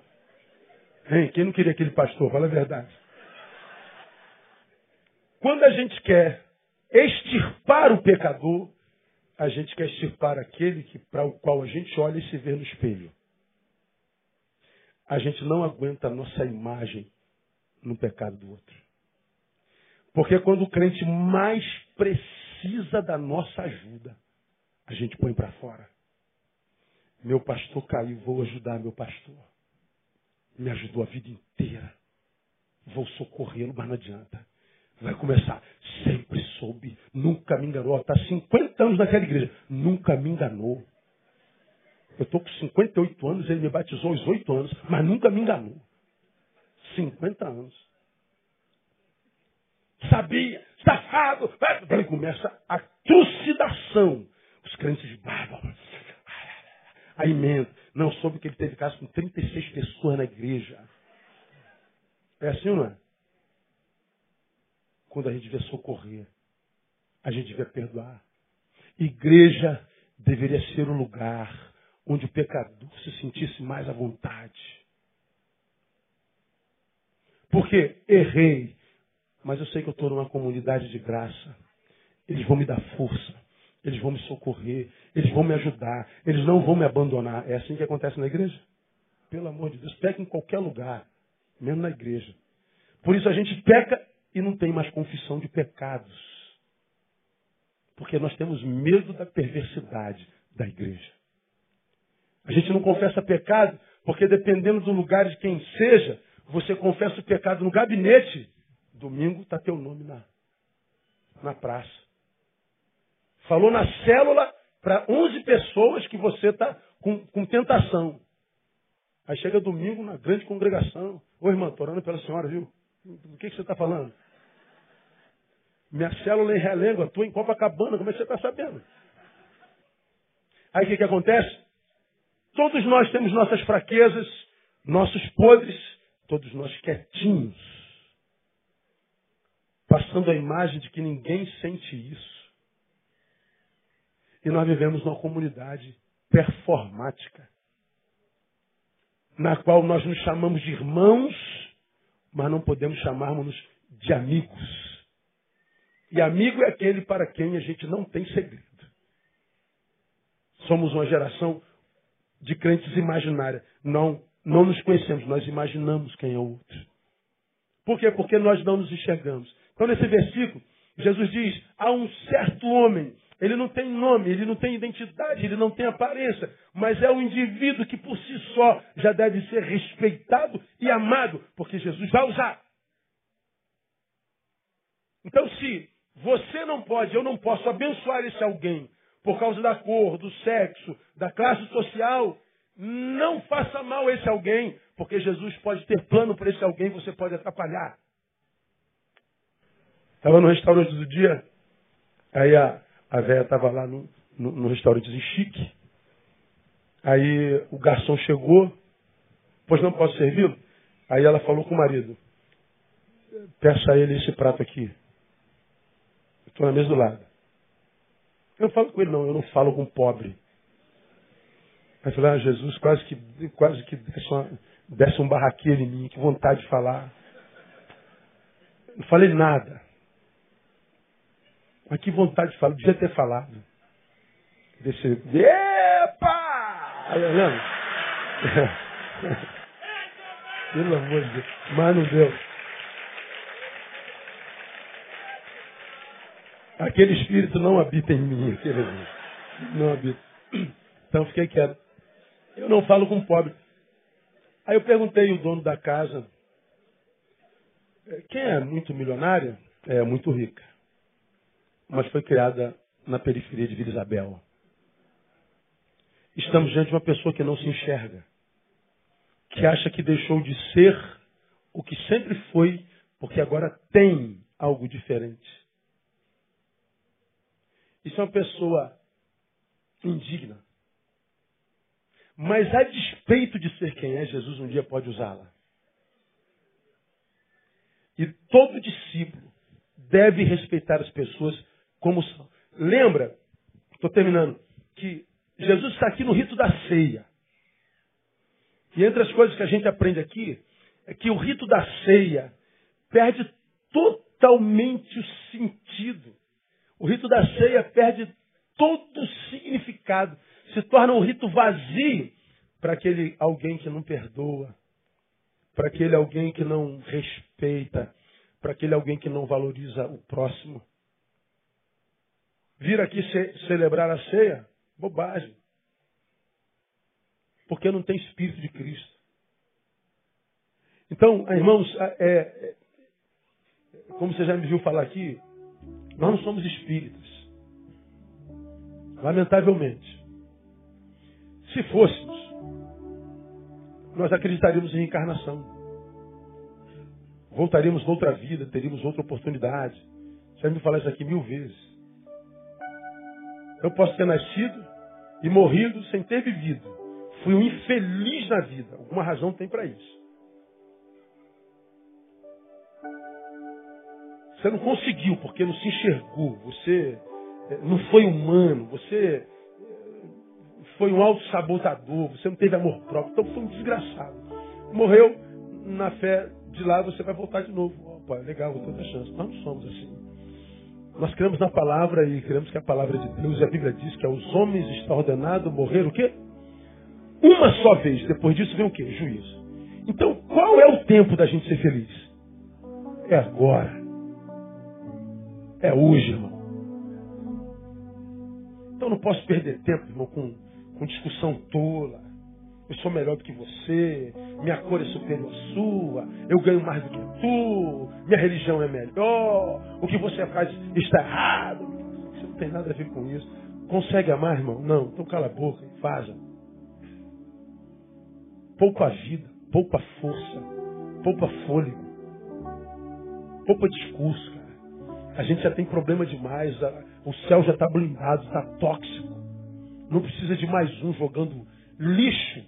Hein? Quem não queria aquele pastor? Fala a verdade. Quando a gente quer extirpar o pecador, a gente quer extirpar aquele que, para o qual a gente olha e se vê no espelho. A gente não aguenta a nossa imagem no pecado do outro. Porque quando o crente mais precisa da nossa ajuda, a gente põe para fora. Meu pastor caiu, vou ajudar meu pastor. Me ajudou a vida inteira. Vou socorrê-lo, mas não adianta. Vai começar. Sempre soube, nunca me enganou. Está 50 anos naquela igreja. Nunca me enganou. Eu estou com 58 anos, ele me batizou aos 8 anos, mas nunca me enganou. 50 anos. Sabia, safado. Daí começa a trucidação. Os crentes bárbaros. Aí mente. Não soube que ele teve caso com 36 pessoas na igreja. É assim não é? Quando a gente devia socorrer, a gente devia perdoar. Igreja deveria ser o lugar onde o pecador se sentisse mais à vontade. Porque errei, mas eu sei que eu estou numa comunidade de graça. Eles vão me dar força, eles vão me socorrer, eles vão me ajudar, eles não vão me abandonar. É assim que acontece na igreja? Pelo amor de Deus, peca em qualquer lugar, mesmo na igreja. Por isso a gente peca e não tem mais confissão de pecados. Porque nós temos medo da perversidade da igreja. A gente não confessa pecado, porque dependendo do lugar de quem seja, você confessa o pecado no gabinete, domingo está teu nome na, na praça. Falou na célula para 11 pessoas que você está com, com tentação. Aí chega domingo na grande congregação. Ô irmã, estou orando pela senhora, viu? Do que, que você está falando? Minha célula em Relengo, estou em Copacabana, como é que você está sabendo? Aí o que, que acontece? Todos nós temos nossas fraquezas, nossos podres, todos nós quietinhos, passando a imagem de que ninguém sente isso. E nós vivemos numa comunidade performática, na qual nós nos chamamos de irmãos, mas não podemos chamarmos de amigos. E amigo é aquele para quem a gente não tem segredo. Somos uma geração de crentes imaginária. Não, não nos conhecemos, nós imaginamos quem é o outro. Por quê? Porque nós não nos enxergamos. Então, nesse versículo, Jesus diz: há um certo homem, ele não tem nome, ele não tem identidade, ele não tem aparência, mas é um indivíduo que por si só já deve ser respeitado e amado, porque Jesus vai usar. Então, se você não pode, eu não posso abençoar esse alguém por causa da cor, do sexo, da classe social. Não faça mal esse alguém, Porque Jesus pode ter plano para esse alguém, você pode atrapalhar. Estava no restaurante do dia, aí a, a velha estava lá no, no, no chique. Aí o garçom chegou, pois não posso servi-lo? Aí ela falou com o marido, peça a ele esse prato aqui. Estou na mesa do lado. Eu não falo com ele, não, eu não falo com o pobre. Aí falei, ah, Jesus, quase que, quase que desce, uma, um barraqueiro em mim, que vontade de falar. Não falei nada. Mas que vontade de falar, devia ter falado. Descer, epa! Aí, olhando. Pelo amor de Deus. Mas não deu. Aquele espírito não habita em mim, aquele não habita. Então fiquei quieto. Eu não falo com pobre. Aí eu perguntei o dono da casa, quem é muito milionária? É muito rica. Mas foi criada na periferia de Vila Isabel. Estamos diante de uma pessoa que não se enxerga, que acha que deixou de ser o que sempre foi, porque agora tem algo diferente. Isso é uma pessoa indigna. Mas a despeito de ser quem é, Jesus um dia pode usá-la. E todo discípulo deve respeitar as pessoas como são. Lembra, estou terminando, que Jesus está aqui no rito da ceia. E entre as coisas que a gente aprende aqui, é que o rito da ceia perde totalmente o sentido o rito da ceia perde todo o significado. Se torna um rito vazio para aquele alguém que não perdoa, para aquele alguém que não respeita, para aquele alguém que não valoriza o próximo. Vir aqui ce celebrar a ceia? Bobagem. Porque não tem Espírito de Cristo. Então, irmãos, é, é, como você já me viu falar aqui, nós não somos espíritos. Lamentavelmente. Se fôssemos, nós acreditaríamos em reencarnação. Voltaríamos noutra vida, teríamos outra oportunidade. Você me falar isso aqui mil vezes. Eu posso ter nascido e morrido sem ter vivido. Fui um infeliz na vida. Alguma razão tem para isso. Você não conseguiu porque não se enxergou. Você não foi humano. Você eh, foi um auto-sabotador. Você não teve amor próprio. Então foi um desgraçado. Morreu na fé de lá, você vai voltar de novo. Opa, legal, vou ter outra chance. Nós não somos assim. Nós cremos na palavra e cremos que a palavra de Deus, e a Bíblia diz que aos homens está ordenado morrer o quê? Uma só vez. Depois disso vem o quê? Juízo. Então, qual é o tempo da gente ser feliz? É agora. É hoje, irmão. Então não posso perder tempo, irmão, com, com discussão tola. Eu sou melhor do que você, minha cor é superior à sua, eu ganho mais do que tu, minha religião é melhor, o que você faz está errado. Você não tem nada a ver com isso. Consegue amar, irmão? Não, então cala a boca e faça. Poupa a vida, poupa a força, poupa fôlego, poupa discurso. A gente já tem problema demais, o céu já está blindado, está tóxico. Não precisa de mais um jogando lixo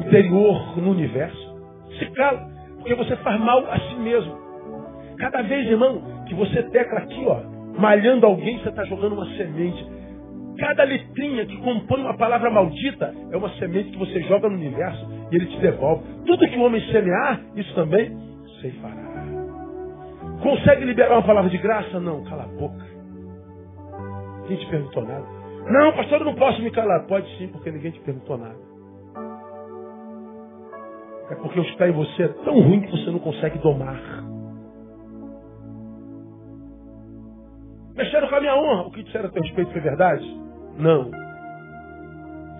interior no universo. Se cala, porque você faz mal a si mesmo. Cada vez, irmão, que você tecla aqui, ó, malhando alguém, você está jogando uma semente. Cada letrinha que compõe uma palavra maldita é uma semente que você joga no universo e ele te devolve. Tudo que o homem semear, isso também ceifará. Consegue liberar uma palavra de graça? Não, cala a boca. Ninguém te perguntou nada. Não, pastor, eu não posso me calar. Pode sim, porque ninguém te perguntou nada. É porque o que está em você é tão ruim que você não consegue domar. Mexeram com a minha honra. O que disseram a teu respeito foi verdade? Não.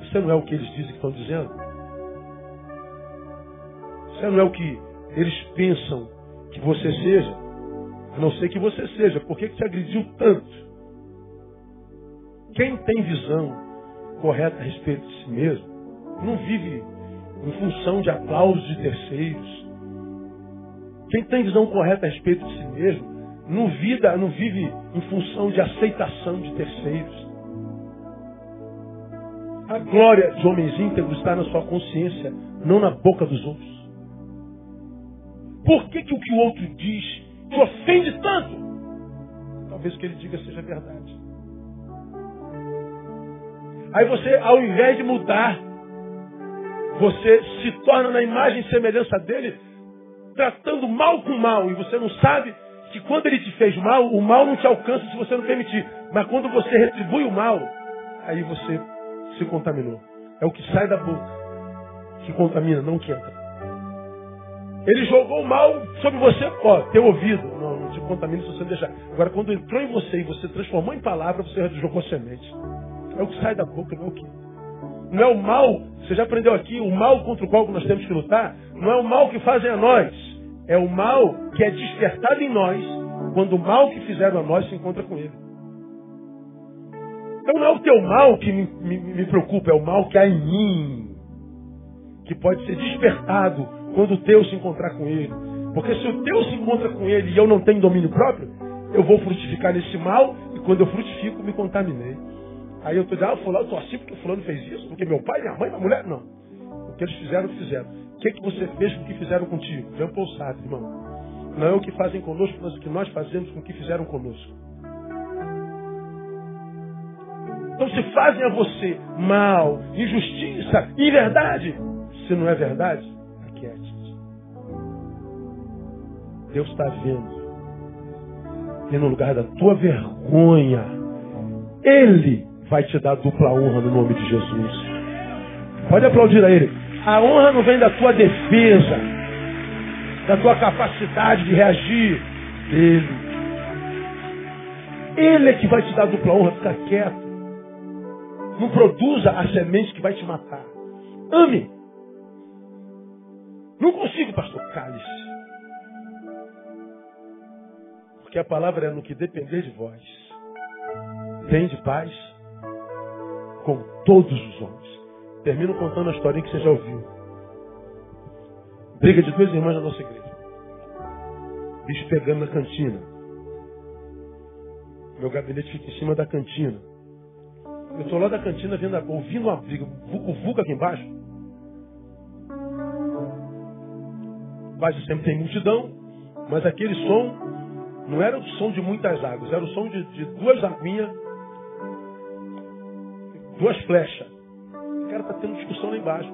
Você não é o que eles dizem que estão dizendo? Você não é o que eles pensam que você seja? A não ser que você seja. Por que, que te agrediu tanto? Quem tem visão correta a respeito de si mesmo, não vive em função de aplausos de terceiros. Quem tem visão correta a respeito de si mesmo não, vida, não vive em função de aceitação de terceiros. A glória de homens íntegros está na sua consciência, não na boca dos outros. Por que, que o que o outro diz te ofende tanto? Talvez o que ele diga seja verdade. Aí você, ao invés de mudar, você se torna na imagem e semelhança dele, tratando mal com mal, e você não sabe que quando ele te fez mal, o mal não te alcança se você não permitir. Mas quando você retribui o mal, aí você se contaminou. É o que sai da boca que contamina, não que entra. Ele jogou o mal sobre você, ó, teu ouvido. Não, não te contamina se você não deixar. Agora, quando entrou em você e você transformou em palavra, você jogou semente. É o que sai da boca, não é o que. Não é o mal, você já aprendeu aqui, o mal contra o qual nós temos que lutar, não é o mal que fazem a nós. É o mal que é despertado em nós quando o mal que fizeram a nós se encontra com ele. Então não é o teu mal que me, me, me preocupa, é o mal que há em mim, que pode ser despertado quando o teu se encontrar com ele. Porque se o teu se encontra com ele e eu não tenho domínio próprio, eu vou frutificar nesse mal e quando eu frutifico, me contaminei. Aí eu estou dizendo, ah, fulano, estou assim porque fulano fez isso, porque meu pai, minha mãe, minha mulher, não. O que eles fizeram, fizeram. O que, que você fez com o que fizeram contigo? Jean Paul Sartre, irmão. Não é o que fazem conosco, mas o que nós fazemos com o que fizeram conosco. Então se fazem a você mal, injustiça, inverdade, se não é verdade, aquiete-te. Deus está vendo. E no lugar da tua vergonha, Ele vai te dar dupla honra no nome de Jesus. Pode aplaudir a Ele. A honra não vem da tua defesa, da tua capacidade de reagir. Ele. Ele é que vai te dar dupla honra, fica quieto. Não produza a semente que vai te matar. Ame. Não consigo, pastor. Cale-se. Porque a palavra é no que depender de vós. Tem de paz com todos os homens. Termino contando a historinha que você já ouviu. Briga de duas irmãs da nossa igreja. Bicho pegando na cantina. Meu gabinete fica em cima da cantina. Eu estou lá da cantina vendo, ouvindo uma briga, vucu-vucu aqui embaixo. Embaixo sempre tem multidão, mas aquele som não era o som de muitas águas, era o som de, de duas aguinhas, duas flechas. O cara está tendo discussão lá embaixo.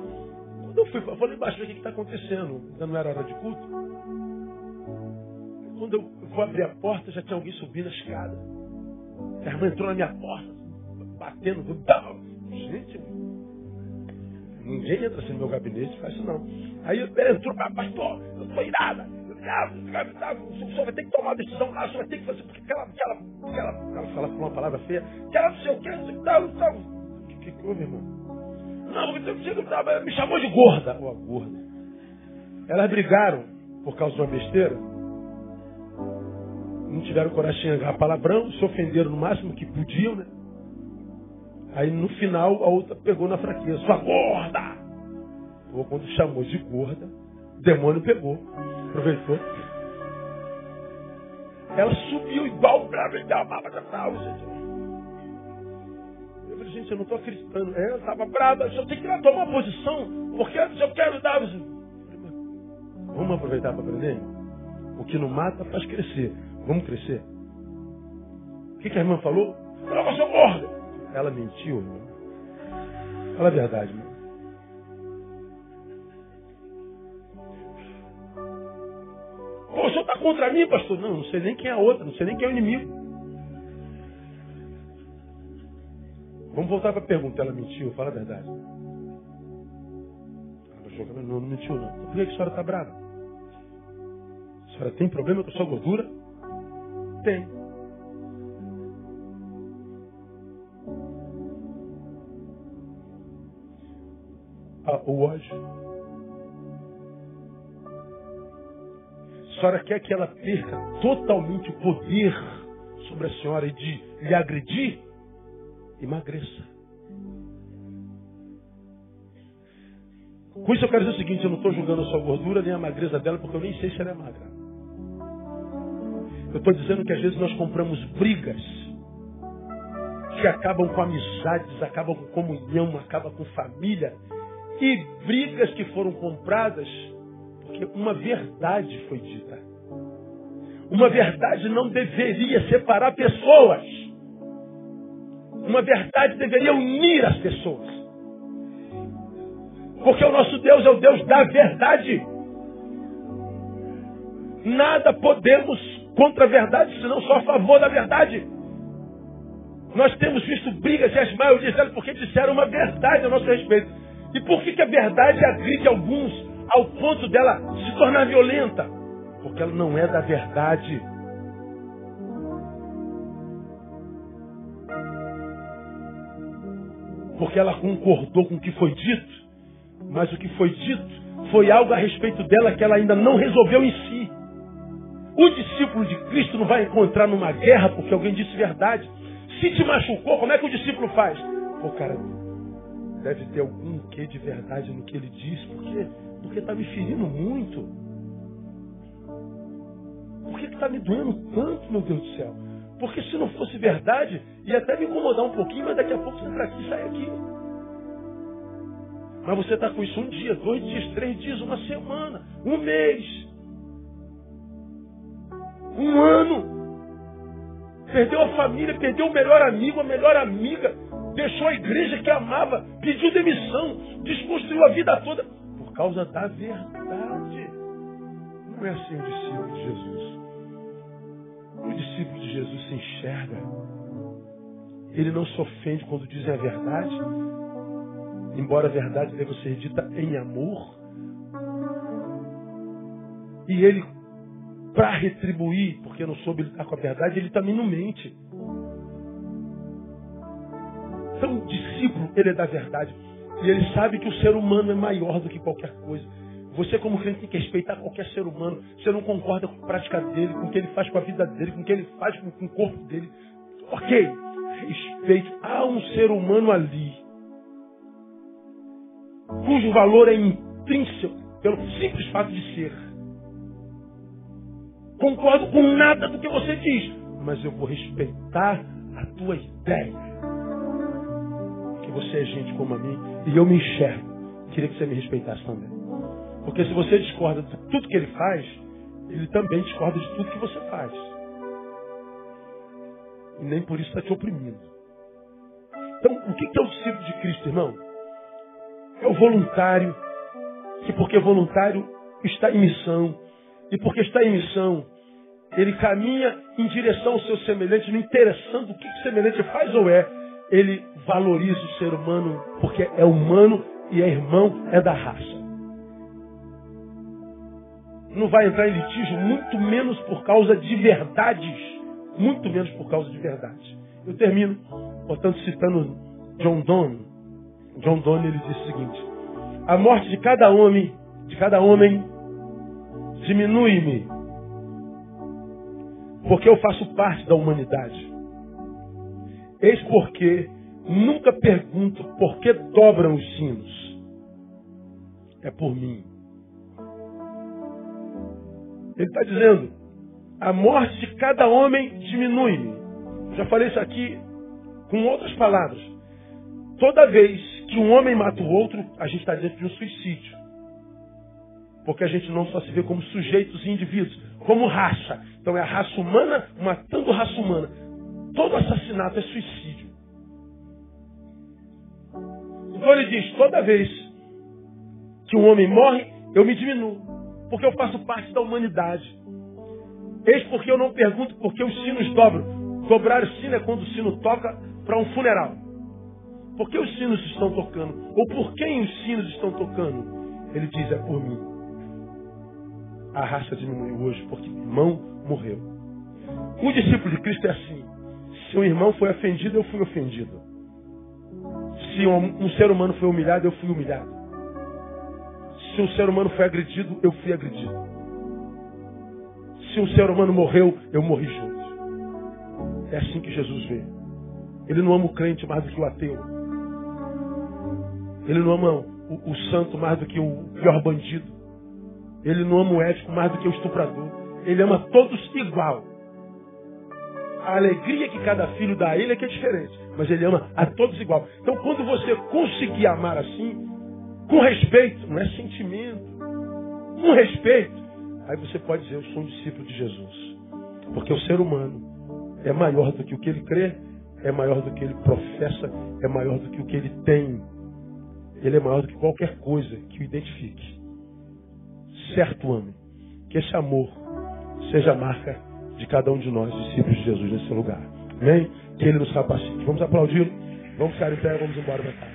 Quando eu fui, eu falei embaixo, o que está acontecendo? Ainda não era hora de culto. Quando eu vou abrir a porta, já tinha alguém subindo a escada. A irmã entrou na minha porta batendo. Gente, ninguém entra assim no meu gabinete, faz isso não. Aí ele entrou, pastor, eu tô irada. O senhor vai ter que tomar uma decisão lá, o senhor vai ter que fazer, porque aquela, aquela, aquela, ela fala uma palavra feia, que ela não sei o que, não sei o que. Que, que houve, irmão? Não, porque me chamou de gorda. Ó, oh, gorda. Elas brigaram por causa de uma besteira. Não tiveram coragem de agarrar palavrão, se ofenderam no máximo que podiam, né? Aí no final a outra pegou na fraqueza, sua gorda! Ou quando chamou de gorda, o demônio pegou, aproveitou. Ela subiu igual brava e amava da gente. Eu falei, gente, eu não estou acreditando. É, ela estava brava, eu tenho que ir lá tomar posição, porque eu quero dar. Vamos aproveitar para aprender? O que não mata faz crescer. Vamos crescer. O que, que a irmã falou? Ela sou gorda. Ela mentiu, irmão. Fala a verdade, irmão. o senhor está contra mim, pastor? Não, não sei nem quem é a outra, não sei nem quem é o inimigo. Vamos voltar para a pergunta. Ela mentiu? Fala a verdade. Ela não, não mentiu não. Por que a senhora está brava? A senhora tem problema com a sua gordura? Tem. o ódio. A senhora quer que ela perca totalmente o poder sobre a senhora e de lhe agredir? Emagreça. Com isso eu quero dizer o seguinte, eu não estou julgando a sua gordura nem a magreza dela, porque eu nem sei se ela é magra. Eu estou dizendo que às vezes nós compramos brigas que acabam com amizades, acabam com comunhão, acabam com família. E brigas que foram compradas porque uma verdade foi dita. Uma verdade não deveria separar pessoas. Uma verdade deveria unir as pessoas. Porque o nosso Deus é o Deus da verdade. Nada podemos contra a verdade, senão só a favor da verdade. Nós temos visto brigas e as maiorias delas porque disseram uma verdade a nosso respeito. E por que, que a verdade agride alguns ao ponto dela se tornar violenta? Porque ela não é da verdade. Porque ela concordou com o que foi dito, mas o que foi dito foi algo a respeito dela que ela ainda não resolveu em si. O discípulo de Cristo não vai encontrar numa guerra porque alguém disse verdade. Se te machucou, como é que o discípulo faz? Pô, cara, deve ter algum quê de verdade no que ele diz, porque porque está me ferindo muito. Por que está me doendo tanto, meu Deus do céu? Porque se não fosse verdade, ia até me incomodar um pouquinho, mas daqui a pouco você entra aqui e sai aqui. Mas você está com isso um dia, dois dias, três dias, uma semana, um mês um ano. Perdeu a família, perdeu o melhor amigo, a melhor amiga, deixou a igreja que amava, pediu demissão, desconstruiu a vida toda por causa da verdade. Não é assim o discípulo de Jesus. O discípulo de Jesus se enxerga. Ele não se ofende quando dizem a verdade, embora a verdade deva ser dita em amor. E ele para retribuir, porque não soube lidar com a verdade, ele também não mente. Então, o discípulo, ele é da verdade. E ele sabe que o ser humano é maior do que qualquer coisa. Você, como crente, tem que respeitar qualquer ser humano. Você não concorda com a prática dele, com o que ele faz com a vida dele, com o que ele faz com, com o corpo dele. Ok, respeito. Há um ser humano ali, cujo valor é intrínseco pelo simples fato de ser concordo com nada do que você diz, mas eu vou respeitar a tua ideia. Que você é gente como a mim e eu me enxergo. Queria que você me respeitasse também. Porque se você discorda de tudo que ele faz, ele também discorda de tudo que você faz. E nem por isso está te oprimindo. Então, o que é o discípulo de Cristo, irmão? É o voluntário, que porque voluntário está em missão, e porque está em missão, ele caminha em direção ao seu semelhante, não interessando o que o semelhante faz ou é. Ele valoriza o ser humano porque é humano e é irmão, é da raça. Não vai entrar em litígio, muito menos por causa de verdades. Muito menos por causa de verdades. Eu termino, portanto, citando John Donne. John Donne ele disse o seguinte: A morte de cada homem, de cada homem, diminui-me porque eu faço parte da humanidade. Eis porque nunca pergunto por que dobram os sinos. É por mim. Ele está dizendo, a morte de cada homem diminui-me. Já falei isso aqui com outras palavras. Toda vez que um homem mata o outro, a gente está dentro de um suicídio. Porque a gente não só se vê como sujeitos e indivíduos, como raça. Então é a raça humana matando a raça humana. Todo assassinato é suicídio. Então ele diz: toda vez que um homem morre, eu me diminuo, porque eu faço parte da humanidade. Eis porque eu não pergunto por que os sinos dobram. Dobrar o sino é quando o sino toca para um funeral. Por que os sinos estão tocando? Ou por quem os sinos estão tocando? Ele diz: é por mim a raça diminuiu hoje, porque o irmão morreu. O discípulo de Cristo é assim. Se um irmão foi ofendido, eu fui ofendido. Se um, um ser humano foi humilhado, eu fui humilhado. Se um ser humano foi agredido, eu fui agredido. Se um ser humano morreu, eu morri junto. É assim que Jesus vê. Ele não ama o crente mais do que o ateu. Ele não ama o, o santo mais do que o pior bandido. Ele não ama o ético mais do que o estuprador. Ele ama todos igual. A alegria que cada filho dá a ele é que é diferente. Mas ele ama a todos igual. Então quando você conseguir amar assim, com respeito, não é sentimento, com respeito, aí você pode dizer, eu sou um discípulo de Jesus. Porque o ser humano é maior do que o que ele crê, é maior do que ele professa, é maior do que o que ele tem. Ele é maior do que qualquer coisa que o identifique. Certo, homem, que esse amor seja a marca de cada um de nós, discípulos de Jesus, nesse lugar. Amém? Que ele nos capacite. Vamos aplaudir, vamos ficar em pé, vamos embora para casa.